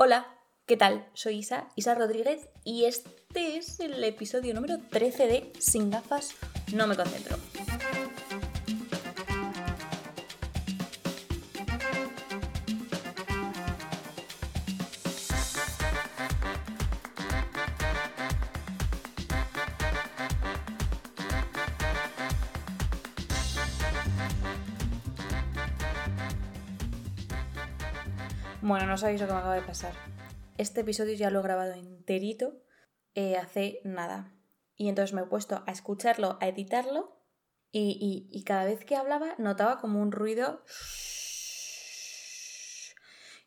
Hola, ¿qué tal? Soy Isa, Isa Rodríguez, y este es el episodio número 13 de Sin gafas no me concentro. Sabéis lo que me acaba de pasar. Este episodio ya lo he grabado enterito eh, hace nada. Y entonces me he puesto a escucharlo, a editarlo, y, cada vez que hablaba notaba como un ruido.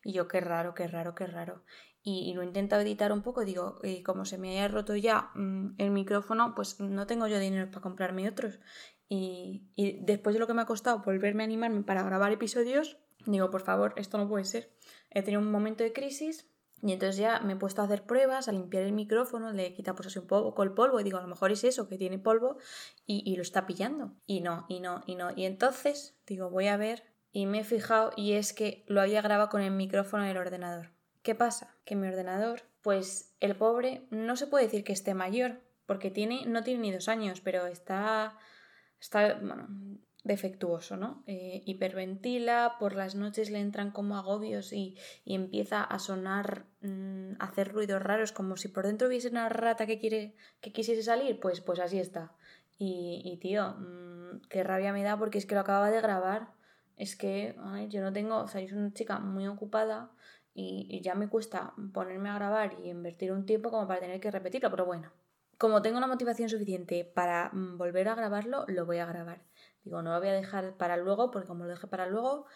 Y yo, qué raro, qué raro, qué raro. Y, lo he intentado editar un poco, digo, eh, como se me haya roto ya mm, el micrófono, pues no tengo yo dinero para comprarme otros. Y, y después de lo que me ha costado volverme a animarme para grabar episodios, digo, por favor, esto no puede ser he tenido un momento de crisis y entonces ya me he puesto a hacer pruebas, a limpiar el micrófono, le he quitado pues un poco el polvo y digo, a lo mejor es eso, que tiene polvo y, lo está pillando. Y no, y no, y no. Y entonces digo, voy a ver y me he fijado y es que lo había grabado con el micrófono del ordenador. ¿Qué pasa? Que mi ordenador, pues el pobre no se puede decir que esté mayor, porque tiene, no tiene ni dos años, pero está, está, bueno, defectuoso, ¿no? Eh, hiperventila, por las noches le entran como agobios y, empieza a sonar, mm, a hacer ruidos raros, como si por dentro hubiese una rata que, quiere, que quisiese salir, pues, pues así está. Y, tío, mm, qué rabia me da porque es que lo acababa de grabar. Es que yo no tengo, o sea, yo soy una chica muy ocupada y, y ya me cuesta ponerme a grabar y invertir un tiempo como para tener que repetirlo, pero bueno. Como tengo una motivación suficiente para mm, volver a grabarlo, lo voy a grabar. Digo, no lo voy a dejar para luego, porque como lo dejé para luego,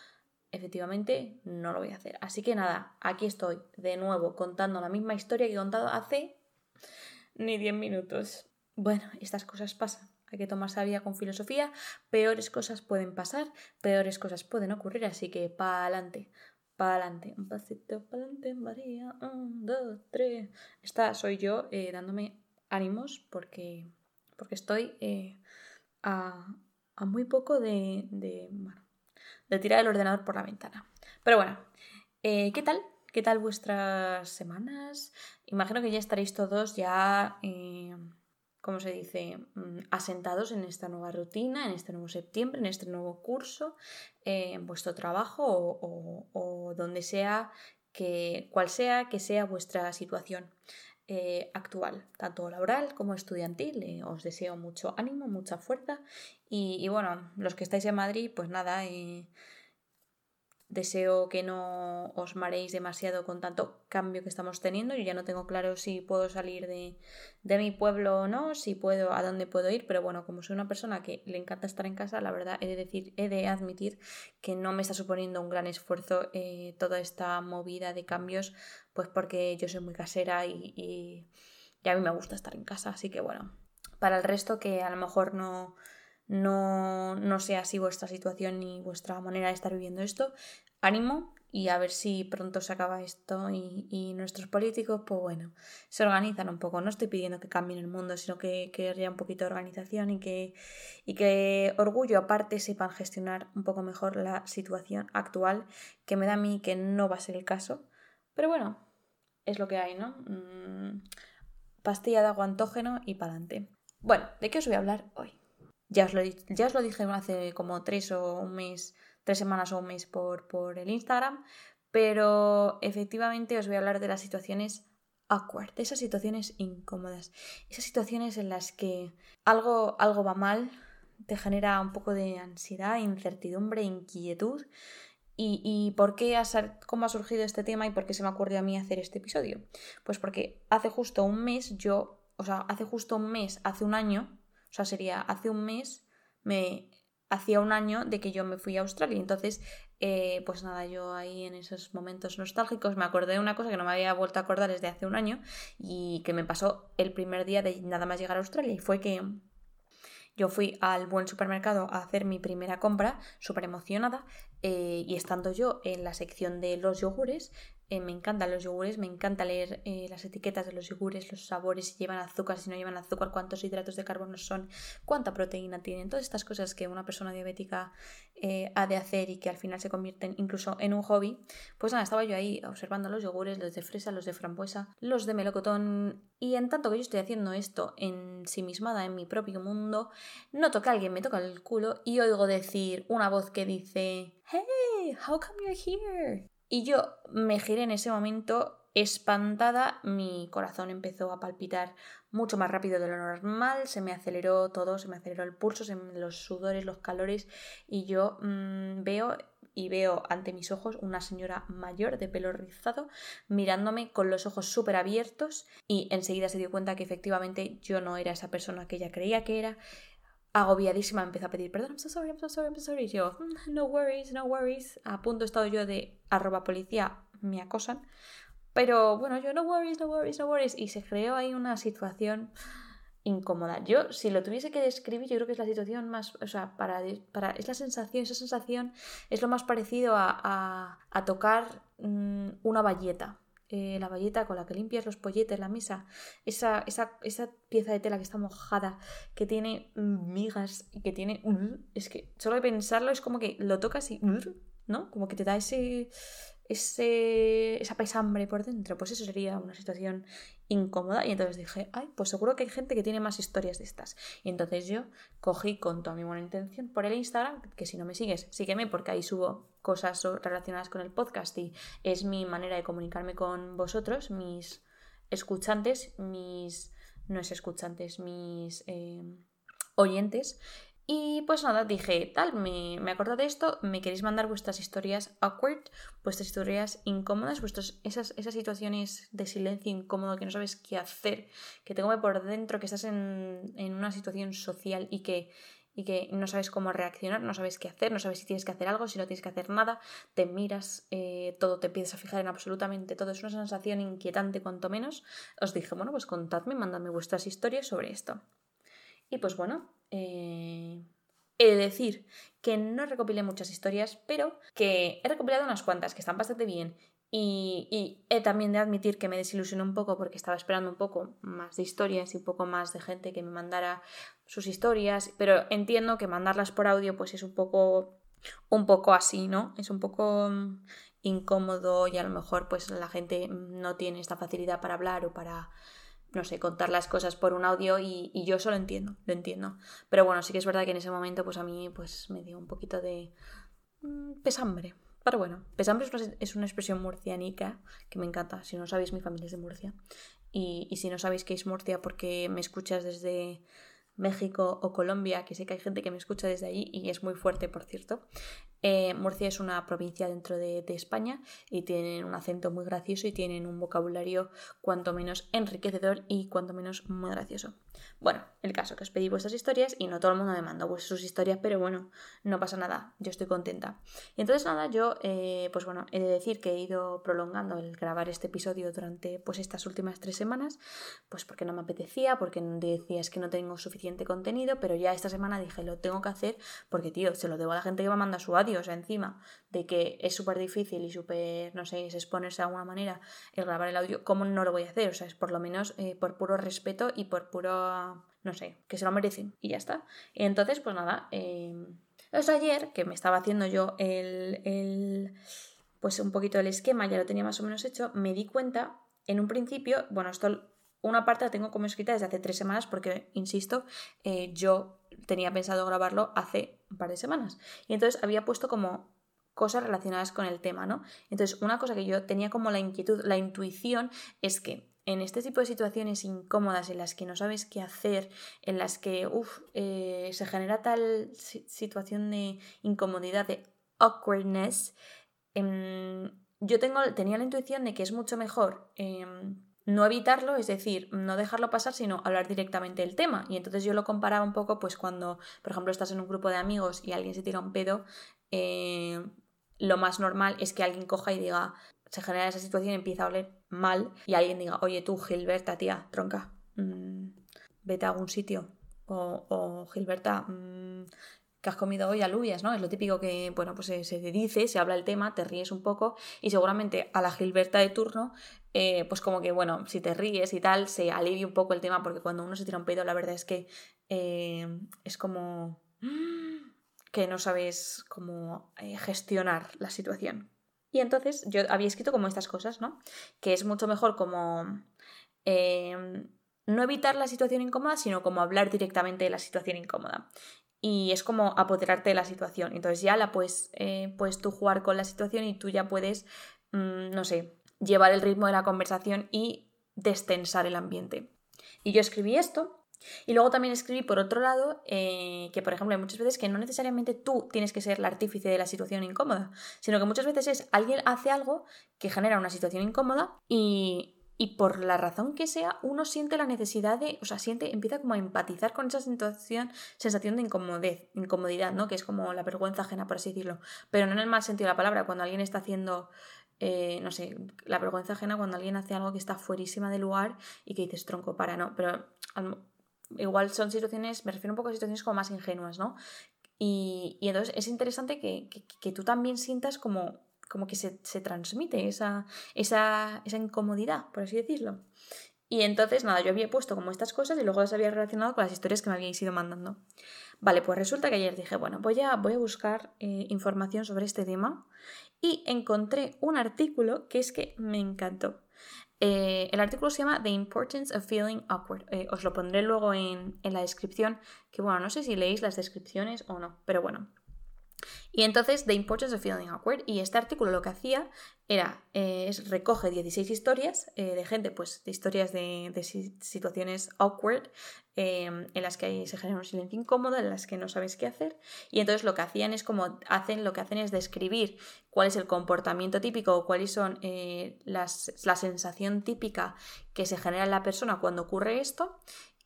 efectivamente no lo voy a hacer. Así que nada, aquí estoy de nuevo contando la misma historia que he contado hace ni 10 minutos. Bueno, estas cosas pasan. Hay que tomarse la con filosofía. Peores cosas pueden pasar, peores cosas pueden ocurrir, así que para adelante, para adelante. Un pasito para adelante, María. Un, dos, tres. Esta soy yo eh, dándome ánimos porque, porque estoy eh, a, a muy poco de, de, tirar el ordenador por la ventana. Pero bueno, eh, ¿qué tal? ¿Qué tal vuestras semanas? Imagino que ya estaréis todos ya, eh, ¿cómo se dice?, mm, asentados en esta nueva rutina, en este nuevo septiembre, en este nuevo curso, eh, en vuestro trabajo o, o, donde sea que, cual sea que sea vuestra situación. Eh, actual, tanto laboral como estudiantil. Os deseo mucho ánimo, mucha fuerza y, bueno, los que estáis en Madrid, pues nada, eh, Deseo que no os mareéis demasiado con tanto cambio que estamos teniendo. Yo ya no tengo claro si puedo salir de, mi pueblo o no, si puedo, a dónde puedo ir, pero bueno, como soy una persona que le encanta estar en casa, la verdad he de decir, he de admitir que no me está suponiendo un gran esfuerzo eh, toda esta movida de cambios, pues porque yo soy muy casera y, y, y a mí me gusta estar en casa, así que bueno, para el resto que a lo mejor no no, no sea así vuestra situación ni vuestra manera de estar viviendo esto. Ánimo y a ver si pronto se acaba esto y, nuestros políticos, pues bueno, se organizan un poco. No estoy pidiendo que cambien el mundo, sino que, que haya un poquito de organización y que, y que orgullo aparte sepan gestionar un poco mejor la situación actual, que me da a mí que no va a ser el caso. Pero bueno, es lo que hay, ¿no? Mm, pastilla de agua antógeno y para adelante. Bueno, ¿de qué os voy a hablar hoy? Ya os, lo, ya os lo dije hace como tres o un mes, tres semanas o un mes por, por el Instagram, pero efectivamente os voy a hablar de las situaciones awkward, de esas situaciones incómodas, esas situaciones en las que algo, algo va mal, te genera un poco de ansiedad, incertidumbre, inquietud. ¿Y, y por qué cómo ha surgido este tema y por qué se me ocurrió a mí hacer este episodio? Pues porque hace justo un mes yo, o sea, hace justo un mes, hace un año, o sea, sería hace un mes, me hacía un año de que yo me fui a Australia. Entonces, eh, pues nada, yo ahí en esos momentos nostálgicos me acordé de una cosa que no me había vuelto a acordar desde hace un año y que me pasó el primer día de nada más llegar a Australia. Y fue que yo fui al buen supermercado a hacer mi primera compra, súper emocionada, eh, y estando yo en la sección de los yogures, eh, me encantan los yogures, me encanta leer eh, las etiquetas de los yogures, los sabores, si llevan azúcar, si no llevan azúcar, cuántos hidratos de carbono son, cuánta proteína tienen, todas estas cosas que una persona diabética eh, ha de hacer y que al final se convierten incluso en un hobby. Pues nada, estaba yo ahí observando los yogures, los de fresa, los de frambuesa, los de melocotón y en tanto que yo estoy haciendo esto ensimismada en mi propio mundo, noto que alguien me toca el culo y oigo decir una voz que dice Hey, how come you're here? Y yo me giré en ese momento espantada, mi corazón empezó a palpitar mucho más rápido de lo normal, se me aceleró todo, se me aceleró el pulso, se los sudores, los calores y yo mm, veo y veo ante mis ojos una señora mayor de pelo rizado mirándome con los ojos súper abiertos y enseguida se dio cuenta que efectivamente yo no era esa persona que ella creía que era agobiadísima empezó a pedir perdón, I'm so sorry, I'm so sorry, I'm so sorry. Y yo, mm, no worries, no worries. A punto he estado yo de arroba policía, me acosan. Pero bueno, yo no worries, no worries, no worries. Y se creó ahí una situación incómoda. Yo, si lo tuviese que describir, yo creo que es la situación más, o sea, para, para es la sensación, esa sensación es lo más parecido a, a, tocar mm, una valleta. Eh, la valleta con la que limpias los polletes, la mesa, esa, esa, esa, pieza de tela que está mojada, que tiene migas y que tiene... Es que solo de pensarlo es como que lo tocas y... ¿No? Como que te da ese, ese, esa pesambre por dentro, pues eso sería una situación incómoda. Y entonces dije, ay, pues seguro que hay gente que tiene más historias de estas. Y entonces yo cogí con toda mi buena intención por el Instagram, que si no me sigues, sígueme porque ahí subo cosas relacionadas con el podcast y es mi manera de comunicarme con vosotros, mis escuchantes, mis... no es escuchantes, mis... Eh, oyentes y pues nada, dije, tal, me, me acuerdo de esto, me queréis mandar vuestras historias awkward, vuestras historias incómodas, vuestras, esas, esas situaciones de silencio incómodo que no sabes qué hacer, que te come por dentro, que estás en, en una situación social y que, y que no sabes cómo reaccionar, no sabes qué hacer, no sabes si tienes que hacer algo, si no tienes que hacer nada, te miras, eh, todo, te empiezas a fijar en absolutamente todo, es una sensación inquietante cuanto menos. Os dije, bueno, pues contadme, mandadme vuestras historias sobre esto. Y pues bueno, eh, he de decir que no recopilé muchas historias, pero que he recopilado unas cuantas que están bastante bien. Y, he también de admitir que me desilusioné un poco porque estaba esperando un poco más de historias y un poco más de gente que me mandara sus historias, pero entiendo que mandarlas por audio pues es un poco un poco así, ¿no? Es un poco mm, incómodo y a lo mejor pues la gente no tiene esta facilidad para hablar o para no sé, contar las cosas por un audio y, yo eso lo entiendo, lo entiendo. Pero bueno, sí que es verdad que en ese momento pues a mí pues me dio un poquito de mm, pesambre. Pero bueno, pesambre es una, expresión murcianica que me encanta. Si no sabéis, mi familia es de Murcia. Y, y si no sabéis qué es Murcia porque me escuchas desde México o Colombia, que sé que hay gente que me escucha desde allí y es muy fuerte, por cierto. Eh, Murcia es una provincia dentro de, España y tienen un acento muy gracioso y tienen un vocabulario cuanto menos enriquecedor y cuanto menos muy gracioso. Bueno, el caso que os pedí vuestras historias y no todo el mundo me mandó sus historias, pero bueno, no pasa nada, yo estoy contenta. Y entonces nada, yo, eh, pues bueno, he de decir que he ido prolongando el grabar este episodio durante pues estas últimas tres semanas, pues porque no me apetecía, porque decía es que no tengo suficiente contenido, pero ya esta semana dije lo tengo que hacer porque tío, se lo debo a la gente que me manda su audio, sea, encima de que es súper difícil y súper, no sé, es exponerse de alguna manera el grabar el audio, ¿cómo no lo voy a hacer? O sea, es por lo menos eh, por puro respeto y por puro, no sé, que se lo merecen y ya está. Entonces, pues nada, eh, ayer que me estaba haciendo yo el, el, pues un poquito el esquema, ya lo tenía más o menos hecho, me di cuenta en un principio, bueno, esto una parte la tengo como escrita desde hace tres semanas porque, insisto, eh, yo tenía pensado grabarlo hace un par de semanas. Y entonces había puesto como cosas relacionadas con el tema, ¿no? Entonces, una cosa que yo tenía como la inquietud, la intuición, es que en este tipo de situaciones incómodas en las que no sabes qué hacer, en las que eh, se genera tal situación de incomodidad, de awkwardness, em, yo tengo, tenía la intuición de que es mucho mejor em, no evitarlo, es decir, no dejarlo pasar, sino hablar directamente del tema. Y entonces yo lo comparaba un poco, pues cuando, por ejemplo, estás en un grupo de amigos y alguien se tira un pedo, eh, lo más normal es que alguien coja y diga, se genera esa situación, empieza a oler mal y alguien diga, oye tú, Gilberta, tía, tronca, mm, vete a algún sitio. O, Gilberta, mm, que has comido hoy alubias, ¿no? Es lo típico que, bueno, pues se, se dice, se habla el tema, te ríes un poco y seguramente a la Gilberta de turno eh, pues como que, bueno, si te ríes y tal, se alivia un poco el tema, porque cuando uno se tira un pedo, la verdad es que eh, es como que no sabes cómo eh, gestionar la situación. Y entonces yo había escrito como estas cosas, ¿no? Que es mucho mejor como em, no evitar la situación incómoda, sino como hablar directamente de la situación incómoda. Y es como apoderarte de la situación. Entonces ya la puedes, puedes tú jugar con la situación y tú ya puedes, mm, no sé, llevar el ritmo de la conversación y destensar el ambiente. Y yo escribí esto y luego también escribí, por otro lado, eh, que por ejemplo hay muchas veces que no necesariamente tú tienes que ser el artífice de la situación incómoda, sino que muchas veces es alguien hace algo que genera una situación incómoda y, y por la razón que sea, uno siente la necesidad de, o sea, siente, empieza como a empatizar con esa situación, sensación de incomodez, incomodidad, ¿no? Que es como la vergüenza ajena, por así decirlo. Pero no en el mal sentido de la palabra, cuando alguien está haciendo eh, no sé, la vergüenza ajena cuando alguien hace algo que está fuerísima de lugar y que dices tronco para, no, pero igual son situaciones, me refiero un poco a situaciones como más ingenuas, ¿no? Y, entonces es interesante que, tú también sientas como, como que se, transmite esa, esa, esa incomodidad, por así decirlo. Y entonces, nada, yo había puesto como estas cosas y luego las había relacionado con las historias que me habíais ido mandando. Vale, pues resulta que ayer dije, bueno, voy a, voy a buscar eh, información sobre este tema y encontré un artículo que es que me encantó. Eh, el artículo se llama The Importance of Feeling Awkward. Eh, os lo pondré luego en, en, la descripción, que bueno, no sé si leéis las descripciones o no, pero bueno, y entonces, The Importance of Feeling Awkward. Y este artículo lo que hacía era, eh, recoge 16 historias eh, de gente, pues de historias de, situaciones awkward, em, en las que se genera un silencio incómodo, en las que no sabes qué hacer. Y entonces lo que hacían es como, hacen, lo que hacen es describir cuál es el comportamiento típico o cuáles son eh, las, la sensación típica que se genera en la persona cuando ocurre esto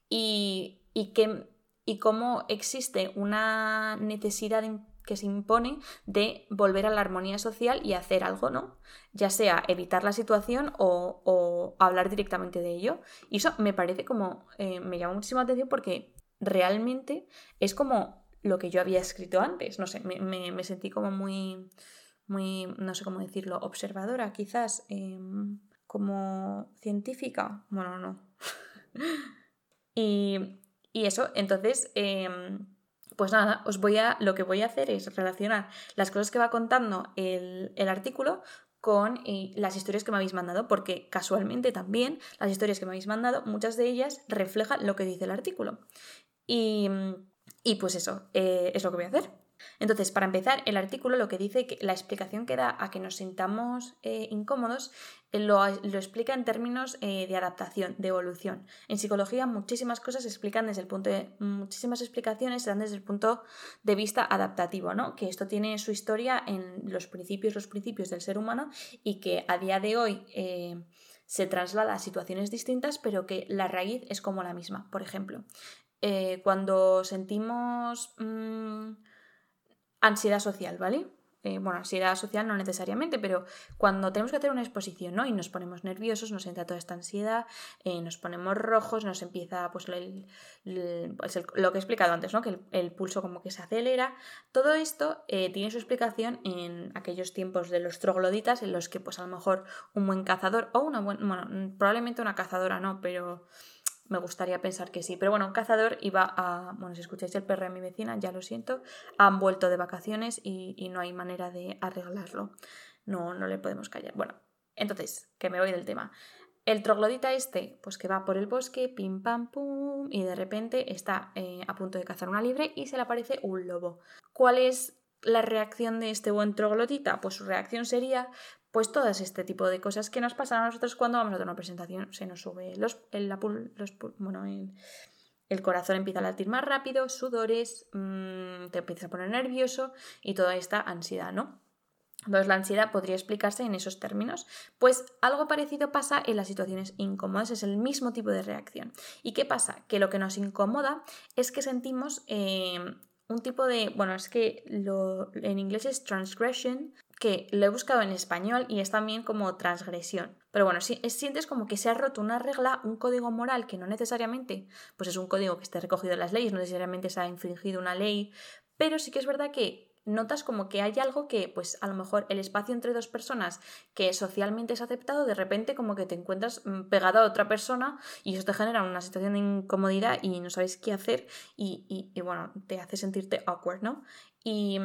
y, y, que, y cómo existe una necesidad de que se impone de volver a la armonía social y hacer algo, ¿no? Ya sea evitar la situación o, hablar directamente de ello. Y eso me parece como, eh, me llama muchísimo la atención porque realmente es como lo que yo había escrito antes, no sé, me, sentí como muy, muy, no sé cómo decirlo, observadora quizás, em, como científica, bueno, no. y, eso, entonces... Em, pues nada, os voy a, lo que voy a hacer es relacionar las cosas que va contando el, artículo con eh, las historias que me habéis mandado, porque casualmente también las historias que me habéis mandado, muchas de ellas reflejan lo que dice el artículo. Y, pues eso, eh, es lo que voy a hacer. Entonces, para empezar, el artículo lo que dice, que la explicación que da a que nos sintamos eh, incómodos, eh, lo, explica en términos eh, de adaptación, de evolución. En psicología muchísimas cosas se explican desde el punto de, muchísimas explicaciones se dan desde el punto de vista adaptativo, ¿no? Que esto tiene su historia en los principios, los principios del ser humano y que a día de hoy se traslada a situaciones distintas, pero que la raíz es como la misma. Por ejemplo, cuando sentimos mm, ansiedad social, ¿vale? Eh, bueno, ansiedad social no necesariamente, pero cuando tenemos que hacer una exposición, ¿no? Y nos ponemos nerviosos, nos entra toda esta ansiedad, eh, nos ponemos rojos, nos empieza, pues, pues lo que he explicado antes, ¿no? Que el, pulso como que se acelera. Todo esto eh, tiene su explicación en aquellos tiempos de los trogloditas, en los que, pues, a lo mejor un buen cazador, o una buena, bueno, probablemente una cazadora no, pero me gustaría pensar que sí. Pero bueno, un cazador iba a. Bueno, si escucháis el perro de mi vecina, ya lo siento. Han vuelto de vacaciones y, no hay manera de arreglarlo. No, no le podemos callar. Bueno, entonces, que me voy del tema. El troglodita este, pues que va por el bosque, pim pam pum, y de repente está eh, a punto de cazar una libre y se le aparece un lobo. ¿Cuál es la reacción de este buen troglodita? Pues su reacción sería pues todas este tipo de cosas que nos pasan a nosotros cuando vamos a hacer una presentación. Se nos sube los, el, bueno, el, corazón empieza a latir más rápido, sudores, mm, te empiezas a poner nervioso y toda esta ansiedad, ¿no? Entonces la ansiedad podría explicarse en esos términos. Pues algo parecido pasa en las situaciones incómodas, es el mismo tipo de reacción. ¿Y qué pasa? Que lo que nos incomoda es que sentimos eh, un tipo de, bueno, es que lo, en inglés es transgression, que lo he buscado en español y es también como transgresión. Pero bueno, si, sientes como que se ha roto una regla, un código moral que no necesariamente pues es un código que esté recogido en las leyes, no necesariamente se ha infringido una ley pero sí que es verdad que notas como que hay algo que, pues a lo mejor el espacio entre dos personas que socialmente es aceptado, de repente como que te encuentras mm, pegado a otra persona y eso te genera una situación de incomodidad y no sabes qué hacer y, y, bueno, te hace sentirte awkward, ¿no? Y,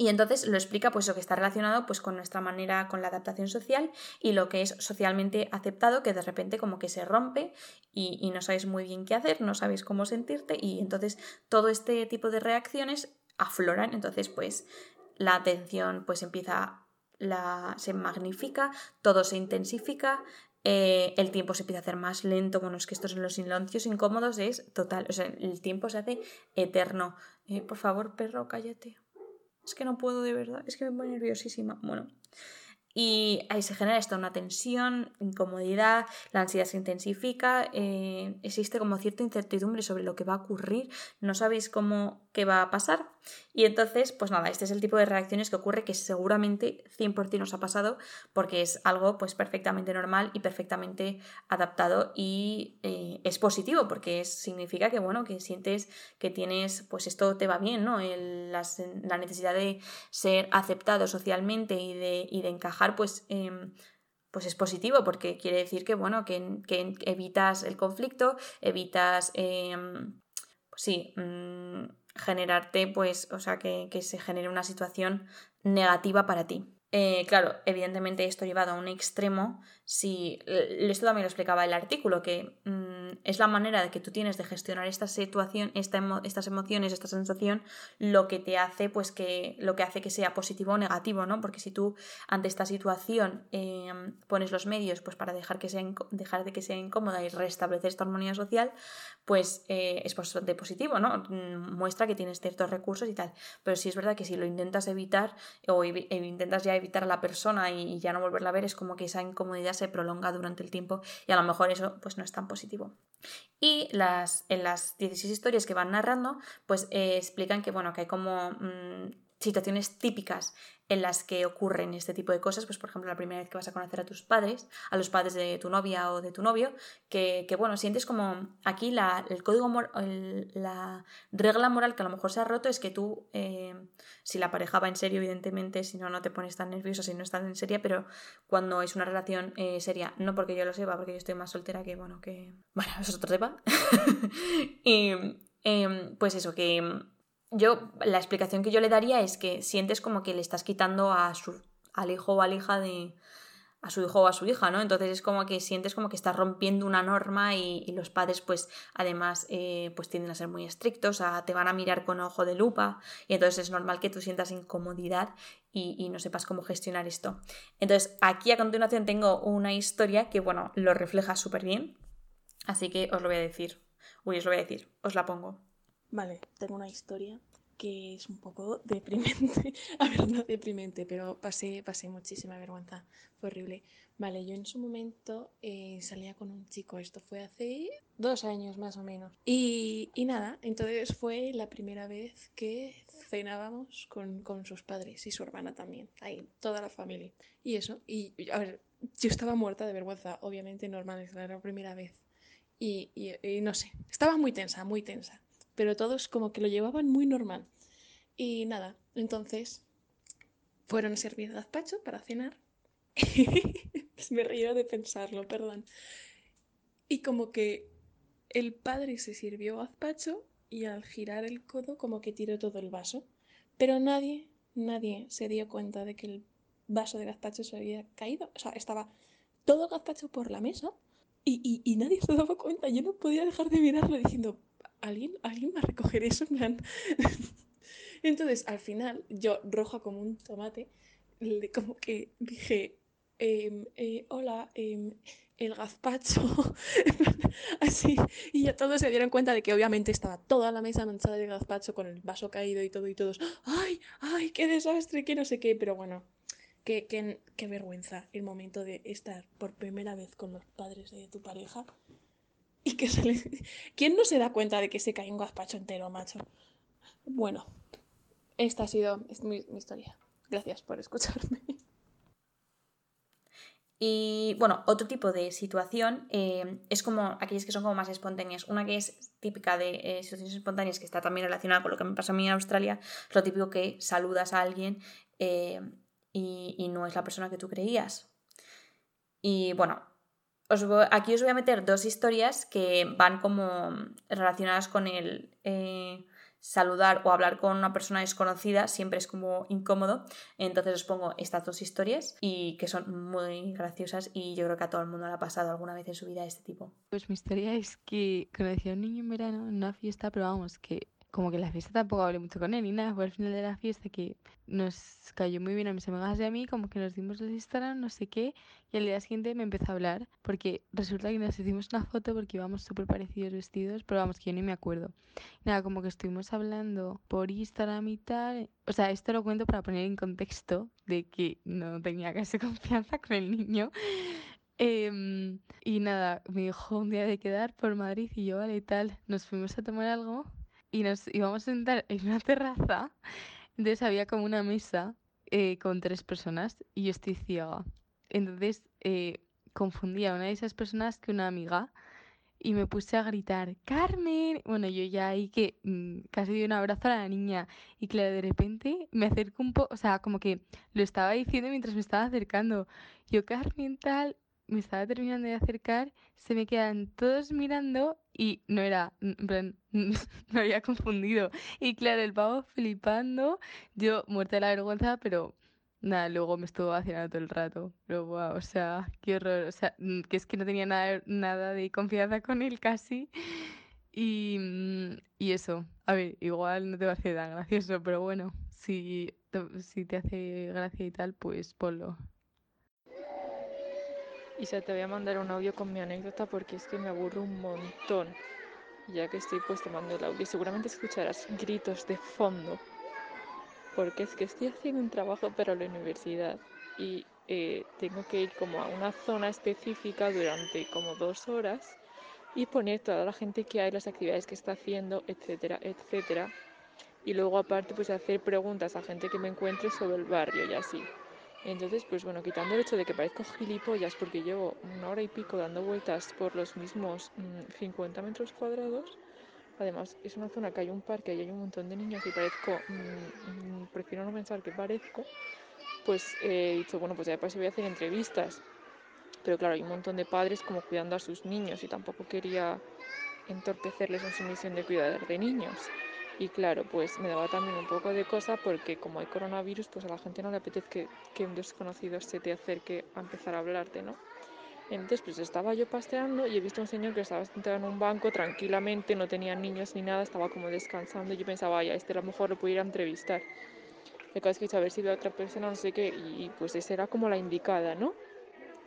y entonces lo explica pues lo que está relacionado pues con nuestra manera, con la adaptación social y lo que es socialmente aceptado, que de repente como que se rompe y, y no sabes muy bien qué hacer, no sabes cómo sentirte y entonces todo este tipo de reacciones afloran, entonces pues la atención pues empieza, la, se magnifica, todo se intensifica, eh, el tiempo se empieza a hacer más lento, bueno, es que estos en los silencios incómodos es total, o sea, el tiempo se hace eterno. Eh, por favor, perro, cállate. Es que no puedo de verdad, es que me pongo nerviosísima. Bueno, y ahí se genera esto, una tensión, incomodidad, la ansiedad se intensifica, eh, existe como cierta incertidumbre sobre lo que va a ocurrir, no sabéis cómo qué va a pasar. Y entonces, pues nada, este es el tipo de reacciones que ocurre que seguramente 100% nos ha pasado porque es algo pues perfectamente normal y perfectamente adaptado y eh, es positivo porque significa que, bueno, que sientes que tienes, pues esto te va bien, ¿no? la necesidad de ser aceptado socialmente y de, y de encajar, pues... Em, pues es positivo porque quiere decir que, bueno, que, evitas el conflicto, evitas, em, pues sí, mm, generarte, pues, o sea, que, que se genere una situación negativa para ti. Eh, claro, evidentemente esto llevado a un extremo, si esto también lo explicaba el artículo, que mm, es la manera de que tú tienes de gestionar esta situación, esta estas emociones, esta sensación, lo que te hace, pues que lo que hace que sea positivo o negativo, ¿no? Porque si tú ante esta situación em, pones los medios, pues para dejar que sea dejar de que sea incómoda y restablecer esta armonía social, pues eh, es de positivo, ¿no? Mm, muestra que tienes ciertos recursos y tal. Pero sí es verdad que si lo intentas evitar o intentas ya evitar a la persona y, ya no volverla a ver, es como que esa incomodidad se prolonga durante el tiempo y a lo mejor eso pues no es tan positivo. Y las, en las 16 historias que van narrando, pues eh, explican que, bueno, que hay como mm, situaciones típicas en las que ocurren este tipo de cosas, pues por ejemplo la primera vez que vas a conocer a tus padres, a los padres de tu novia o de tu novio, que, bueno, sientes como aquí la, el código, la regla moral que a lo mejor se ha roto es que tú, eh, si la pareja va en serio, evidentemente, si no, no te pones tan nervioso, si no estás en serio, pero cuando es una relación eh, seria, no porque yo lo sepa, porque yo estoy más soltera que, bueno, que... Bueno, eso es otro tema. y em, pues eso, que yo, la explicación que yo le daría es que sientes como que le estás quitando a su, al hijo o a la hija de, a su hijo o a su hija, ¿no? Entonces es como que sientes como que estás rompiendo una norma y, los padres pues además eh, pues tienden a ser muy estrictos, a, te van a mirar con ojo de lupa y entonces es normal que tú sientas incomodidad y, y no sepas cómo gestionar esto. Entonces aquí a continuación tengo una historia que bueno, lo refleja súper bien, así que os lo voy a decir. Uy, os lo voy a decir, os la pongo. Vale, tengo una historia que es un poco deprimente. a ver, no deprimente, pero pasé, pasé muchísima vergüenza. Fue horrible. Vale, yo en su momento eh, salía con un chico, esto fue hace dos años más o menos. Y, y nada, entonces fue la primera vez que cenábamos con, con, sus padres y su hermana también, ahí, toda la familia. Y eso, y a ver, yo estaba muerta de vergüenza, obviamente normal, era la primera vez. y, y no sé, estaba muy tensa, muy tensa pero todos como que lo llevaban muy normal. Y nada, entonces fueron a servir gazpacho para cenar. Me río de pensarlo, perdón. Y como que el padre se sirvió gazpacho y al girar el codo como que tiró todo el vaso. Pero nadie, nadie se dio cuenta de que el vaso de gazpacho se había caído. O sea, estaba todo gazpacho por la mesa y, y nadie se daba cuenta. Yo no podía dejar de mirarlo diciendo, ¿alguien, ¿alguien va a recoger eso? Entonces, al final, yo, roja como un tomate, como que dije, em, eh, hola, em, el gazpacho, así, y ya todos se dieron cuenta de que obviamente estaba toda la mesa manchada de gazpacho con el vaso caído y todo, y todos, ¡ay, ay, qué desastre, qué no sé qué! Pero bueno, qué, qué, qué vergüenza el momento de estar por primera vez con los padres de tu pareja y que. ¿Quién no se da cuenta de que se cae un gazpacho entero, macho? Bueno, esta ha sido mi, mi historia. Gracias por escucharme. Y bueno, otro tipo de situación eh, es como aquellas que son como más espontáneas. Una que es típica de eh, situaciones espontáneas, que está también relacionada con lo que me pasó a mí en Australia, es lo típico que saludas a alguien eh, y, no es la persona que tú creías. Y bueno, aquí os voy a meter dos historias que van como relacionadas con el saludar o hablar con una persona desconocida siempre es como incómodo. Entonces os pongo estas dos historias y que son muy graciosas y yo creo que a todo el mundo le ha pasado alguna vez en su vida este tipo. Pues mi historia es que conocí a un niño en verano en una fiesta, pero vamos, que como que la fiesta tampoco hablé mucho con él ni nada, fue al final de la fiesta que nos cayó muy bien a mis amigas y a mí, como que nos dimos el Instagram, no sé qué, y al día siguiente me empezó a hablar, porque resulta que nos hicimos una foto porque íbamos súper parecidos vestidos, pero vamos, que yo ni me acuerdo. nada, como que estuvimos hablando por Instagram y tal, o sea, esto lo cuento para poner en contexto de que no tenía casi confianza con el niño. Em, y nada, me dijo un día de quedar por Madrid y yo, vale, y tal, nos fuimos a tomar algo y nos íbamos a sentar en una terraza. Entonces había como una mesa eh, con tres personas y yo estoy ciega. Entonces eh, confundía a una de esas personas que una amiga y me puse a gritar, Carmen. Bueno, yo ya ahí que mm, casi di un abrazo a la niña y claro, de repente me acerco un poco, o sea, como que lo estaba diciendo mientras me estaba acercando. Yo, Carmen, tal, me estaba terminando de acercar, se me quedan todos mirando y no era, me había confundido. Y claro, el pavo flipando, yo muerta de la vergüenza, pero nada, luego me estuvo vaciando todo el rato. Pero wow, o sea, qué horror, o sea, que es que no tenía nada, nada de confianza con él casi. Y, y eso, a ver, igual no te va a hacer tan gracioso, pero bueno, si, si te hace gracia y tal, pues ponlo. Y se te voy a mandar un audio con mi anécdota porque es que me aburro un montón. Ya que estoy pues tomando el audio, seguramente escucharás gritos de fondo. Porque es que estoy haciendo un trabajo para la universidad y eh, tengo que ir como a una zona específica durante como dos horas y poner toda la gente que hay, las actividades que está haciendo, etcétera, etcétera. Y luego aparte pues hacer preguntas a gente que me encuentre sobre el barrio y así. Entonces, pues bueno, quitando el hecho de que parezco gilipollas porque llevo una hora y pico dando vueltas por los mismos 50 mm, metros cuadrados, además es una zona que hay un parque y hay un montón de niños y parezco, mm, mm, prefiero no pensar que parezco, pues he dicho, bueno, pues ya de paso voy a hacer entrevistas. Pero claro, hay un montón de padres como cuidando a sus niños y tampoco quería entorpecerles en su misión de cuidar de niños. Y claro, pues me daba también un poco de cosa porque como hay coronavirus, pues a la gente no le apetece que, que un desconocido se te acerque a empezar a hablarte, ¿no? Entonces, pues estaba yo paseando y he visto un señor que estaba sentado en un banco tranquilamente, no tenía niños ni nada, estaba como descansando. Y yo pensaba, vaya, este a lo mejor lo pudiera entrevistar. Le acabo de a ver si veo a otra persona, no sé qué, y pues esa era como la indicada, ¿no?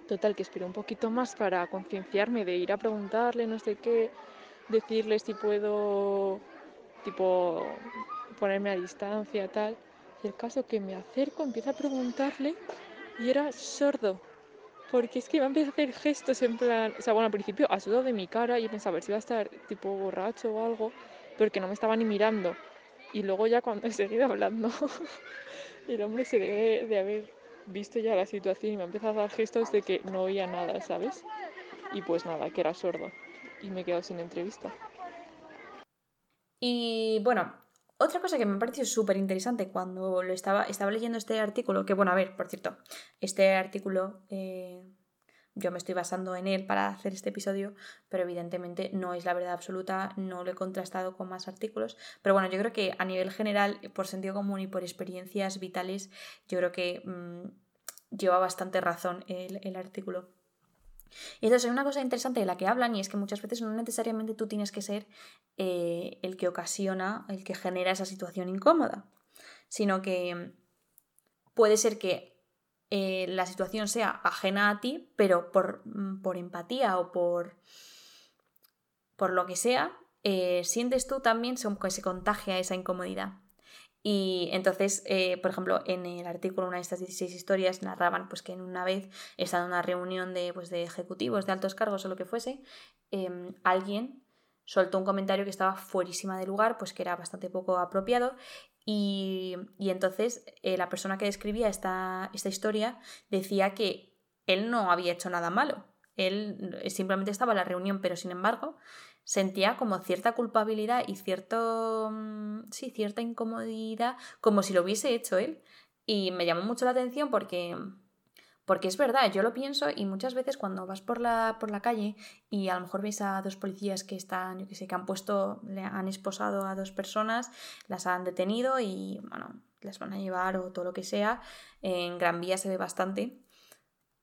Total, que esperé un poquito más para concienciarme de ir a preguntarle, no sé qué, decirle si puedo tipo ponerme a distancia, tal. Y el caso que me acerco, empiezo a preguntarle y era sordo. Porque es que me empezó a hacer gestos en plan, o sea, bueno, al principio ha sudado de mi cara y pensaba ver si iba a estar tipo borracho o algo, porque no me estaba ni mirando. Y luego ya cuando he seguido hablando, el hombre se debe de haber visto ya la situación y me ha empezado a dar gestos de que no oía nada, ¿sabes? Y pues nada, que era sordo. Y me he quedado sin entrevista. Y bueno, otra cosa que me ha parecido súper interesante cuando lo estaba, estaba leyendo este artículo, que bueno, a ver, por cierto, este artículo eh, yo me estoy basando en él para hacer este episodio, pero evidentemente no es la verdad absoluta, no lo he contrastado con más artículos, pero bueno, yo creo que a nivel general, por sentido común y por experiencias vitales, yo creo que mm, lleva bastante razón el, el artículo. Y entonces hay una cosa interesante de la que hablan y es que muchas veces no necesariamente tú tienes que ser eh, el que ocasiona, el que genera esa situación incómoda, sino que puede ser que eh, la situación sea ajena a ti, pero por, mm, por empatía o por, por lo que sea, eh, sientes tú también que se contagia esa incomodidad. Y entonces, eh, por ejemplo, en el artículo, una de estas 16 historias narraban pues, que en una vez, estando en una reunión de, pues, de ejecutivos, de altos cargos o lo que fuese, em, alguien soltó un comentario que estaba fuerísima de lugar, pues que era bastante poco apropiado. Y, y entonces eh, la persona que describía esta, esta historia decía que él no había hecho nada malo. Él simplemente estaba en la reunión, pero sin embargo sentía como cierta culpabilidad y cierto mm, sí, cierta incomodidad como si lo hubiese hecho él. Y me llamó mucho la atención porque porque es verdad, yo lo pienso y muchas veces cuando vas por la, por la calle y a lo mejor ves a dos policías que están, yo que sé, que han puesto, le han esposado a dos personas, las han detenido y, bueno, las van a llevar o todo lo que sea, en Gran Vía se ve bastante.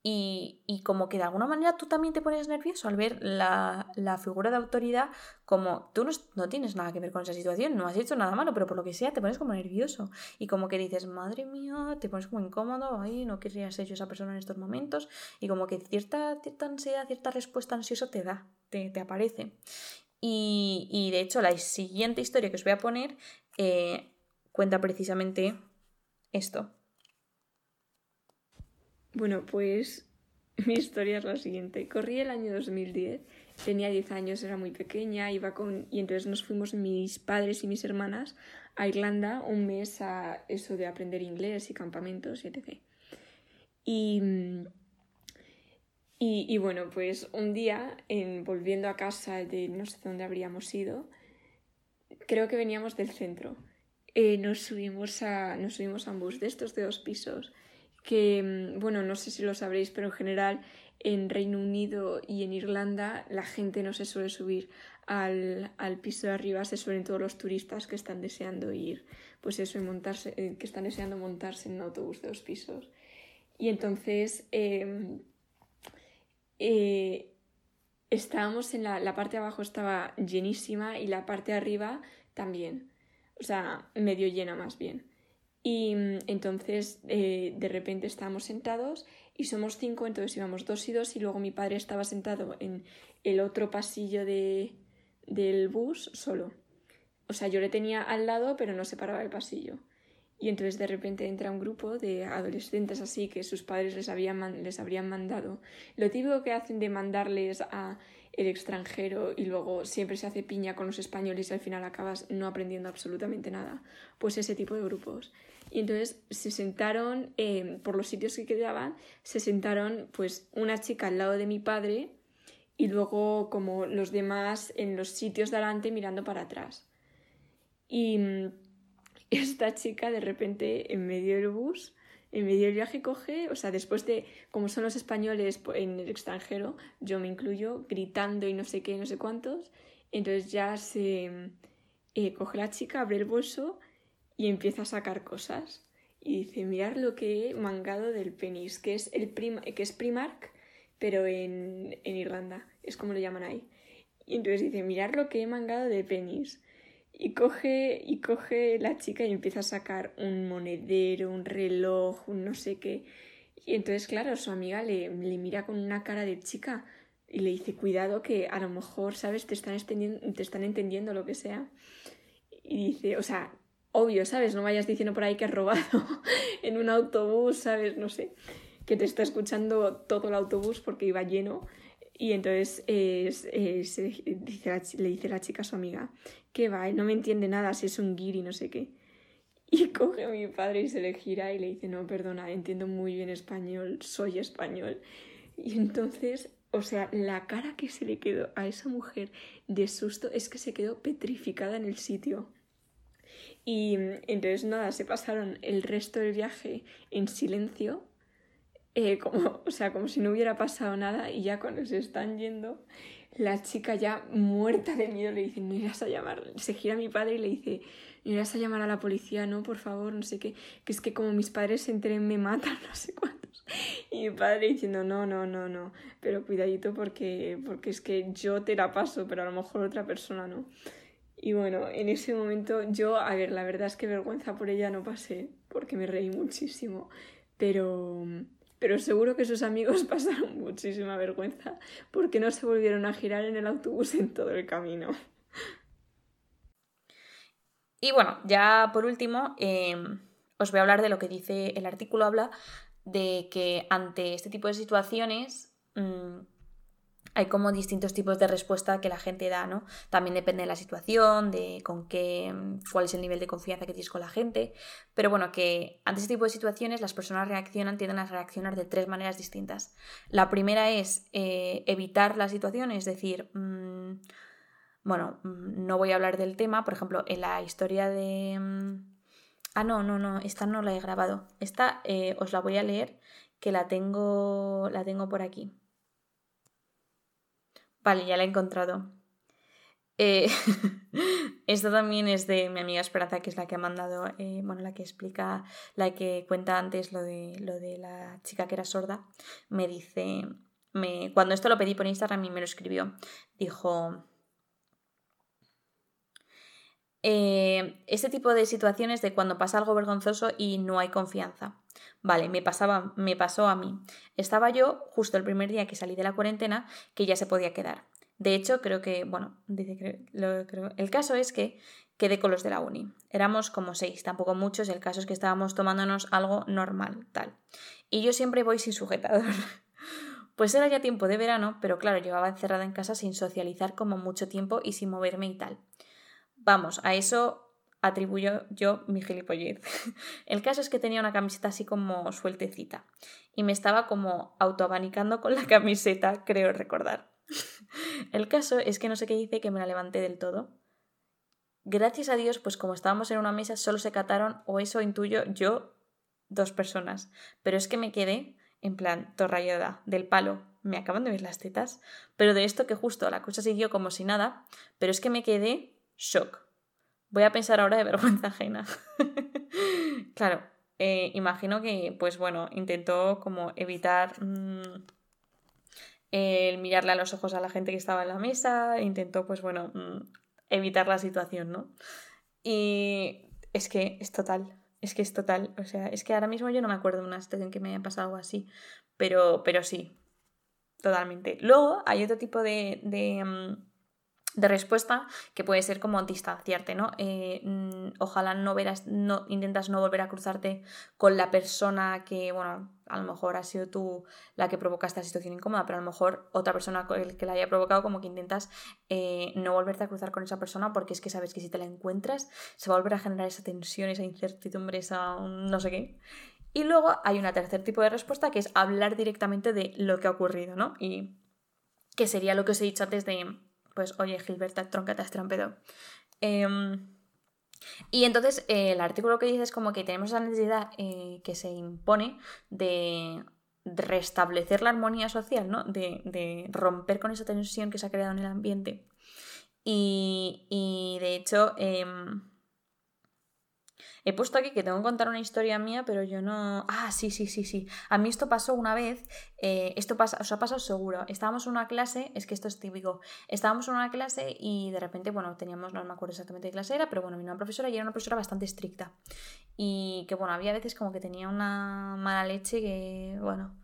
Y, y, como que de alguna manera tú también te pones nervioso al ver la, la figura de autoridad como tú no, no, tienes nada que ver con esa situación, no has hecho nada malo, pero por lo que sea te pones como nervioso y como que dices, madre mía, te pones como incómodo, ay, no querría ser yo esa persona en estos momentos y como que cierta, cierta ansiedad, cierta respuesta ansiosa te da, te, te aparece. Y, y, de hecho la siguiente historia que os voy a poner eh, cuenta precisamente esto. Bueno, pues mi historia es la siguiente. Corrí el año 2010, tenía 10 años, era muy pequeña, iba con y entonces nos fuimos mis padres y mis hermanas a Irlanda un mes a eso de aprender inglés y campamentos etc. Y, y, y bueno, pues un día, en, volviendo a casa de no sé dónde habríamos ido, creo que veníamos del centro, eh, nos, subimos a, nos subimos a un bus de estos de dos pisos que, mm, bueno, no sé si lo sabréis, pero en general en Reino Unido y en Irlanda la gente no se suele subir al, al piso de arriba, se suelen todos los turistas que están deseando ir, pues eso, montarse, eh, que están deseando montarse en un autobús de dos pisos. Y entonces em, eh, estábamos en la, la parte de abajo estaba llenísima y la parte de arriba también, o sea, medio llena más bien. Y mm, entonces eh, de repente estábamos sentados y somos cinco, entonces íbamos dos y dos y luego mi padre estaba sentado en el otro pasillo de, del bus solo. O sea, yo le tenía al lado pero no separaba el pasillo. Y entonces de repente entra un grupo de adolescentes así que sus padres les, habían, les habrían mandado. Lo típico que hacen de mandarles a el extranjero y luego siempre se hace piña con los españoles y al final acabas no aprendiendo absolutamente nada. Pues ese tipo de grupos. Y entonces se sentaron, eh, por los sitios que quedaban, se sentaron pues una chica al lado de mi padre y luego como los demás en los sitios de adelante mirando para atrás. Y mm, esta chica de repente en medio del bus en medio del viaje coge, o sea, después de, como son los españoles en el extranjero, yo me incluyo, gritando y no sé qué, no sé cuántos, entonces ya se eh, coge la chica, abre el bolso y empieza a sacar cosas. Y dice, mirar lo que he mangado del penis, que es, el que es Primark, pero en, en Irlanda, es como lo llaman ahí. Y entonces dice, mirar lo que he mangado de penis. Y coge, y coge la chica y empieza a sacar un monedero, un reloj, un no sé qué. Y entonces, claro, su amiga le, le mira con una cara de chica y le dice, cuidado que a lo mejor, ¿sabes? Te están, te están entendiendo lo que sea. Y dice, o sea, obvio, ¿sabes? No vayas diciendo por ahí que has robado en un autobús, ¿sabes? No sé, que te está escuchando todo el autobús porque iba lleno. Y entonces eh, dice le dice la chica a su amiga, que va, no me entiende nada si es un guiri, no sé qué. Y coge a mi padre y se le gira y le dice, no, perdona, entiendo muy bien español, soy español. Y entonces, o sea, la cara que se le quedó a esa mujer de susto es que se quedó petrificada en el sitio. Y entonces nada, se pasaron el resto del viaje en silencio eh, como, o sea, como si no hubiera pasado nada y ya cuando se están yendo, la chica ya muerta de miedo le dice, no irás a llamar, se gira a mi padre y le dice, no irás a llamar a la policía, no, por favor, no sé qué, que es que como mis padres se enteren me matan, no sé cuántos. Y mi padre diciendo, no, no, no, no, pero cuidadito porque, porque es que yo te la paso, pero a lo mejor otra persona no. Y bueno, en ese momento yo, a ver, la verdad es que vergüenza por ella no pasé, porque me reí muchísimo, pero pero seguro que sus amigos pasaron muchísima vergüenza porque no se volvieron a girar en el autobús en todo el camino. Y bueno, ya por último, em, os voy a hablar de lo que dice el artículo, habla de que ante este tipo de situaciones mm, hay como distintos tipos de respuesta que la gente da, ¿no? También depende de la situación, de con qué, cuál es el nivel de confianza que tienes con la gente. Pero bueno, que ante este tipo de situaciones las personas reaccionan, tienden a reaccionar de tres maneras distintas. La primera es eh, evitar la situación, es decir, mm, bueno, mm, no voy a hablar del tema, por ejemplo, en la historia de... Mm, ah, no, no, no, esta no la he grabado. Esta eh, os la voy a leer, que la tengo, la tengo por aquí. Vale, ya la he encontrado. Eh, esto también es de mi amiga Esperanza, que es la que ha mandado, eh, bueno, la que explica, la que cuenta antes lo de, lo de la chica que era sorda. Me dice, me, cuando esto lo pedí por Instagram y me lo escribió, dijo, este tipo de situaciones de cuando pasa algo vergonzoso y no hay confianza. Vale, me, pasaba, me pasó a mí. Estaba yo justo el primer día que salí de la cuarentena que ya se podía quedar. De hecho, creo que, bueno, dice, lo, creo, el caso es que quedé con los de la uni. Éramos como seis, tampoco muchos, el caso es que estábamos tomándonos algo normal, tal. Y yo siempre voy sin sujetador. Pues era ya tiempo de verano, pero claro, llevaba encerrada en casa sin socializar como mucho tiempo y sin moverme y tal. Vamos, a eso atribuyo yo mi gilipollez. El caso es que tenía una camiseta así como sueltecita y me estaba como autoabanicando con la camiseta, creo recordar. El caso es que no sé qué hice que me la levanté del todo. Gracias a Dios, pues como estábamos en una mesa, solo se cataron, o eso intuyo yo, dos personas. Pero es que me quedé en plan torrayada del palo. Me acaban de ver las tetas. Pero de esto que justo la cosa siguió como si nada. Pero es que me quedé shock. Voy a pensar ahora de vergüenza ajena. claro, eh, imagino que, pues bueno, intentó como evitar mm, el mirarle a los ojos a la gente que estaba en la mesa, intentó, pues bueno, mm, evitar la situación, ¿no? Y es que es total, es que es total, o sea, es que ahora mismo yo no me acuerdo de una situación que me haya pasado algo así, pero, pero sí, totalmente. Luego hay otro tipo de, de mm, de respuesta que puede ser como distanciarte, ¿no? Eh, mm, ojalá no verás, no intentas no volver a cruzarte con la persona que, bueno, a lo mejor ha sido tú la que provoca esta situación incómoda, pero a lo mejor otra persona que la haya provocado, como que intentas eh, no volverte a cruzar con esa persona porque es que sabes que si te la encuentras se va a volver a generar esa tensión, esa incertidumbre, esa no sé qué. Y luego hay una tercer tipo de respuesta que es hablar directamente de lo que ha ocurrido, ¿no? Y que sería lo que os he dicho antes de pues oye, Gilberta, tronca te has em, y entonces eh, el artículo que dice es como que tenemos la necesidad eh, que se impone de restablecer la armonía social, ¿no? De, romper con esa tensión que se ha creado en el ambiente. Y, y de hecho, em, He puesto aquí que tengo que contar una historia mía, pero yo no. Ah, sí, sí, sí, sí. A mí esto pasó una vez. Eh, esto pasa, os ha pasado seguro. Estábamos en una clase, es que esto es típico. Estábamos en una clase y de repente, bueno, teníamos, no me acuerdo exactamente qué clase era, pero bueno, vino una profesora y era una profesora bastante estricta. Y que, bueno, había veces como que tenía una mala leche que, bueno,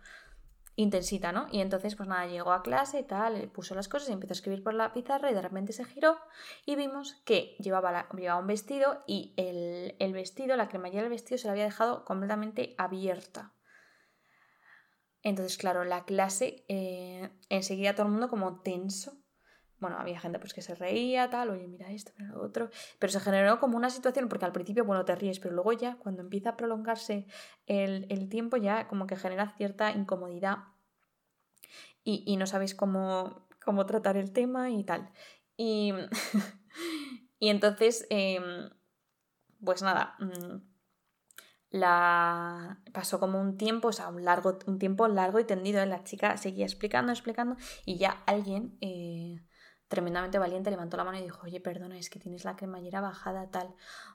intensita, ¿no? Y entonces, pues nada, llegó a clase y tal, puso las cosas y empezó a escribir por la pizarra y de repente se giró y vimos que llevaba, llevaba un vestido y el, vestido, la cremallera del vestido se la había dejado completamente abierta. Entonces, claro, la clase, eh, enseguida todo el mundo como tenso. Bueno, había gente pues que se reía, tal, oye, mira esto, mira lo otro. Pero se generó como una situación, porque al principio, bueno, te ríes, pero luego ya, cuando empieza a prolongarse el, tiempo, ya como que genera cierta incomodidad y, no sabéis cómo, cómo, tratar el tema y tal. Y, y entonces, em, pues nada, mm, la pasó como un tiempo, o sea, un, largo, un tiempo largo y tendido. ¿eh? La chica seguía explicando, explicando, y ya alguien eh, tremendamente valiente levantó la mano y dijo, oye, perdona, es que tienes la cremallera bajada tal.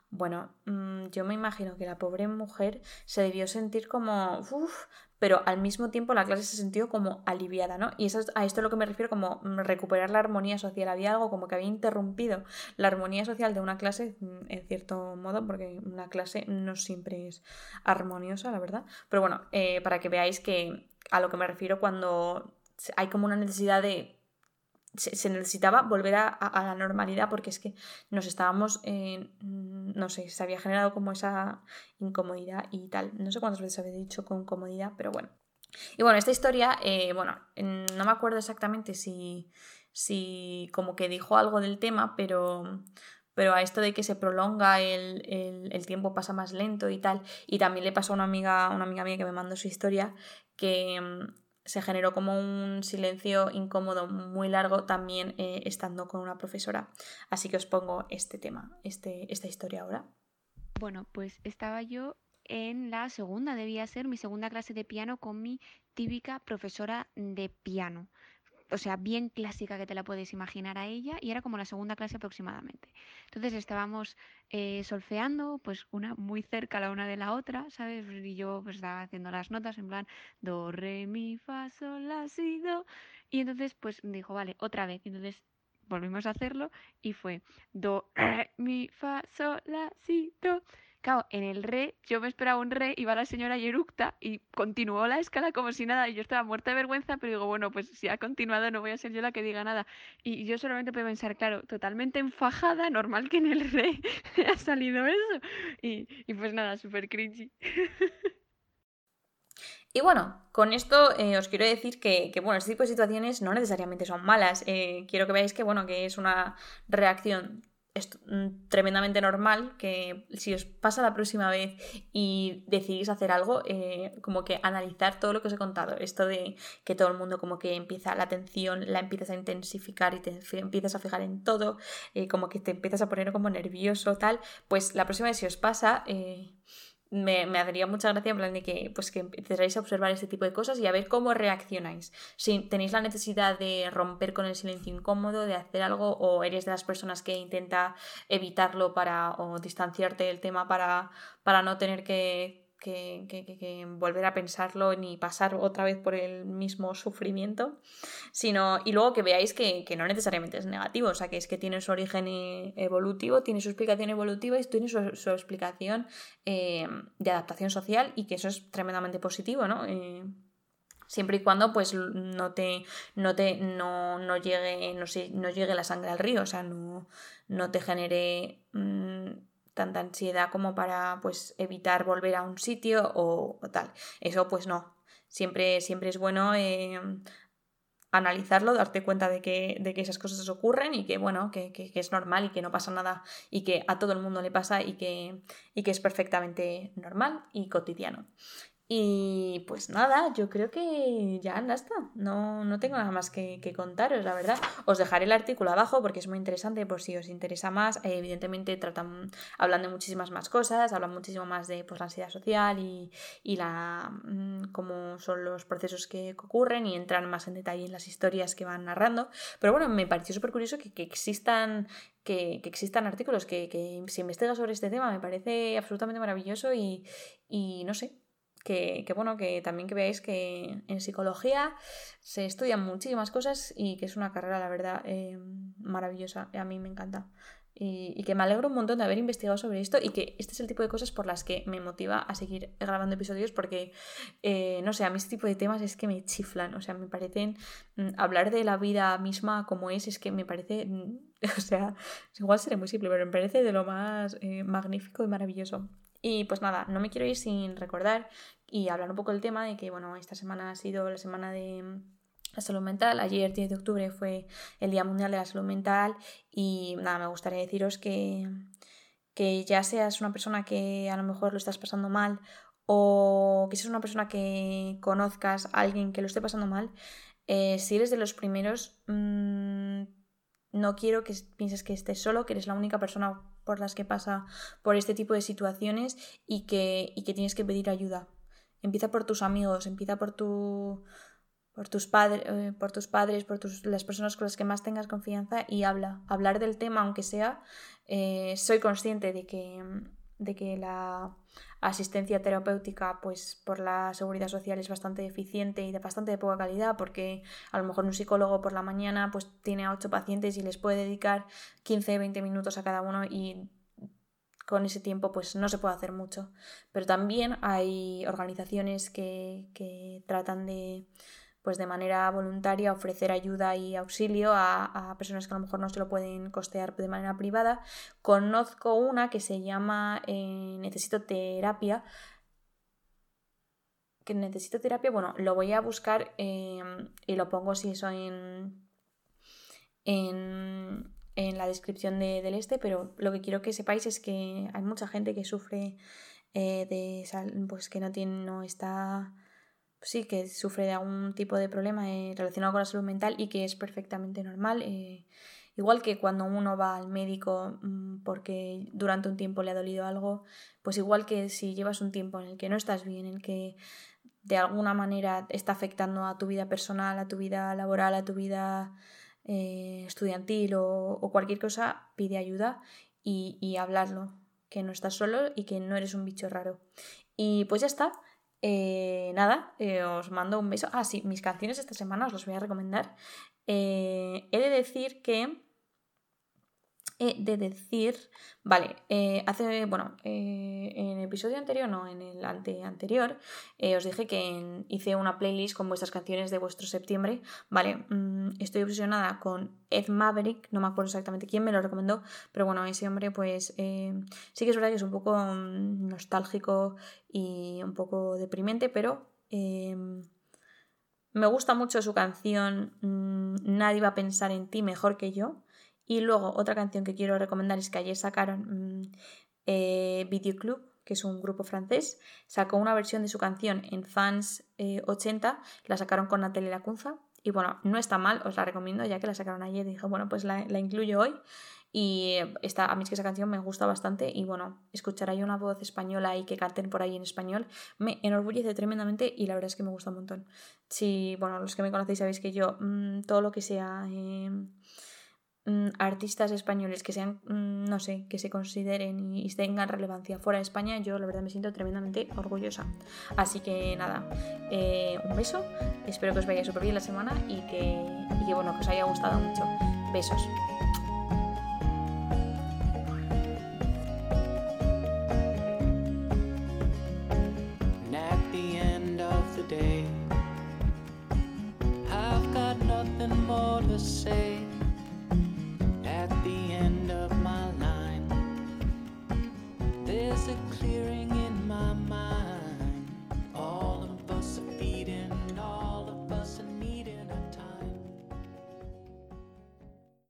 Bueno, mm, yo me imagino que la pobre mujer se debió sentir como, uff, pero al mismo tiempo la clase se sintió como aliviada, ¿no? Y eso es, a esto es lo que me refiero como mm, recuperar la armonía social. Había algo como que había interrumpido la armonía social de una clase, mm, en cierto modo, porque una clase no siempre es armoniosa, la verdad. Pero bueno, eh, para que veáis que a lo que me refiero cuando hay como una necesidad de se, necesitaba volver a, la normalidad porque es que nos estábamos, no sé, se había generado como esa incomodidad y tal. No sé cuántas veces había dicho con comodidad, pero bueno. Y bueno, esta historia, eh, bueno, no me acuerdo exactamente si, si como que dijo algo del tema, pero, pero a esto de que se prolonga el, el, tiempo pasa más lento y tal. Y también le pasó a una amiga, una amiga mía que me mandó su historia, que se generó como un silencio incómodo muy largo también eh, estando con una profesora. Así que os pongo este tema, este, esta historia ahora. Bueno, pues estaba yo en la segunda, debía ser mi segunda clase de piano con mi típica profesora de piano o sea, bien clásica que te la puedes imaginar a ella, y era como la segunda clase aproximadamente. Entonces estábamos eh, solfeando, pues una muy cerca la una de la otra, ¿sabes? Y yo pues estaba haciendo las notas en plan do, re, mi, fa, sol, la, si, do. Y entonces pues dijo, vale, otra vez. entonces volvimos a hacerlo y fue do, re, mi, fa, sol, la, si, do. Claro, en el re, yo me esperaba un re, iba la señora Yeructa y continuó la escala como si nada. Y yo estaba muerta de vergüenza, pero digo, bueno, pues si ha continuado, no voy a ser yo la que diga nada. Y yo solamente puedo pensar, claro, totalmente enfajada, normal que en el re ha salido eso. Y, pues nada, súper cringy. Y bueno, con esto eh, os quiero decir que, bueno, este tipo de situaciones no necesariamente son malas. Eh, quiero que veáis que, bueno, que es una reacción es mm, tremendamente normal que si os pasa la próxima vez y decidís hacer algo, eh, como que analizar todo lo que os he contado. Esto de que todo el mundo como que empieza la atención, la empiezas a intensificar y te empiezas a fijar en todo, eh, como que te empiezas a poner como nervioso, tal, pues la próxima vez si os pasa... Eh, me, me daría mucha gracia en plan de que, pues que empezaréis a observar este tipo de cosas y a ver cómo reaccionáis. Si tenéis la necesidad de romper con el silencio incómodo, de hacer algo, o eres de las personas que intenta evitarlo para, o distanciarte del tema para, para no tener que, que, que, volver a pensarlo ni pasar otra vez por el mismo sufrimiento, sino y luego que veáis que, no necesariamente es negativo, o sea, que es que tiene su origen e, evolutivo, tiene su explicación evolutiva y tiene su, explicación eh, de adaptación social y que eso es tremendamente positivo, ¿no? Eh, siempre y cuando pues no te no te no, no llegue no, no llegue la sangre al río o sea no, no te genere mm, tanta ansiedad como para pues evitar volver a un sitio o, tal. Eso pues no. Siempre, siempre es bueno eh, analizarlo, darte cuenta de que, de que esas cosas ocurren y que bueno, que, que, es normal y que no pasa nada y que a todo el mundo le pasa y que, y que es perfectamente normal y cotidiano. Y pues nada, yo creo que ya está. No, no tengo nada más que, contaros, la verdad. Os dejaré el artículo abajo porque es muy interesante por si os interesa más. Eh, evidentemente tratan, hablan de muchísimas más cosas, hablan muchísimo más de pues, la ansiedad social y, y la, mm, cómo son los procesos que ocurren y entran más en detalle en las historias que van narrando. Pero bueno, me pareció súper curioso que, que existan que, que, existan artículos, que, que, se investiga sobre este tema, me parece absolutamente maravilloso y, y no sé, que, bueno, que también que veáis que en psicología se estudian muchísimas cosas y que es una carrera, la verdad, eh, maravillosa. A mí me encanta. Y, que me alegro un montón de haber investigado sobre esto y que este es el tipo de cosas por las que me motiva a seguir grabando episodios porque, eh, no sé, a mí este tipo de temas es que me chiflan, o sea, me parecen, mm, hablar de la vida misma como es, es que me parece, mm, o sea, igual seré muy simple, pero me parece de lo más eh, magnífico y maravilloso. Y pues nada, no me quiero ir sin recordar y hablar un poco del tema de que, bueno, esta semana ha sido la semana de mm, la salud mental. Ayer, 10 de octubre, fue el Día Mundial de la Salud Mental y nada, me gustaría deciros que, que ya seas una persona que a lo mejor lo estás pasando mal o que seas una persona que conozcas a alguien que lo esté pasando mal, eh, si eres de los primeros, mmm, no quiero que pienses que estés solo, que eres la única persona por las que pasa por este tipo de situaciones y que, y que tienes que pedir ayuda. Empieza por tus amigos, empieza por tu por tus, padres eh, por tus padres, por tus, las personas con las que más tengas confianza y habla. Hablar del tema, aunque sea, eh, soy consciente de que, de que la asistencia terapéutica, pues por la seguridad social es bastante deficiente y de bastante poca calidad, porque a lo mejor un psicólogo por la mañana pues tiene a ocho pacientes y les puede dedicar 15, 20 minutos a cada uno y con ese tiempo pues no se puede hacer mucho. Pero también hay organizaciones que, que tratan de pues de manera voluntaria ofrecer ayuda y auxilio a, personas que a lo mejor no se lo pueden costear de manera privada. Conozco una que se llama eh, Necesito Terapia, que necesito terapia, bueno, lo voy a buscar em, y lo pongo si eso en, en, en la descripción de, del este, pero lo que quiero que sepáis es que hay mucha gente que sufre eh, de pues que no tiene, no está sí, que sufre de algún tipo de problema eh, relacionado con la salud mental y que es perfectamente normal. Eh, igual que cuando uno va al médico mm, porque durante un tiempo le ha dolido algo, pues igual que si llevas un tiempo en el que no estás bien, en el que de alguna manera está afectando a tu vida personal, a tu vida laboral, a tu vida eh, estudiantil o, cualquier cosa, pide ayuda y, y hablarlo, que no estás solo y que no eres un bicho raro. Y pues ya está. Eh, nada, eh, os mando un beso. Ah, sí, mis canciones esta semana os las voy a recomendar. Eh, he de decir que he de decir, vale, eh, hace, bueno, eh, en el episodio anterior, no, en el ante anterior, eh, os dije que hice una playlist con vuestras canciones de vuestro septiembre, vale, mm, estoy obsesionada con Ed Maverick, no me acuerdo exactamente quién me lo recomendó, pero bueno, ese hombre pues sí que es verdad que es un poco mm, nostálgico y un poco deprimente, pero... me gusta mucho su canción mm, Nadie va a pensar en ti mejor que yo. Y luego otra canción que quiero recomendar es que ayer sacaron mm, eh, Video Club, que es un grupo francés, sacó una versión de su canción en Fans 80, eh, la sacaron con Natalia Lacunza. Y bueno, no está mal, os la recomiendo, ya que la sacaron ayer. Dije, bueno, pues la, incluyo hoy. Y esta, a mí es que esa canción me gusta bastante. Y bueno, escuchar ahí una voz española y que canten por ahí en español me enorgullece tremendamente y la verdad es que me gusta un montón. Si, bueno, los que me conocéis sabéis que yo, mm, todo lo que sea. Em, Mm, artistas españoles que sean, mm, no sé, que se consideren y tengan relevancia fuera de España, yo la verdad me siento tremendamente orgullosa. Así que nada, eh, un beso, espero que os vaya súper bien la semana y que, y que, bueno, que os haya gustado mucho. Besos.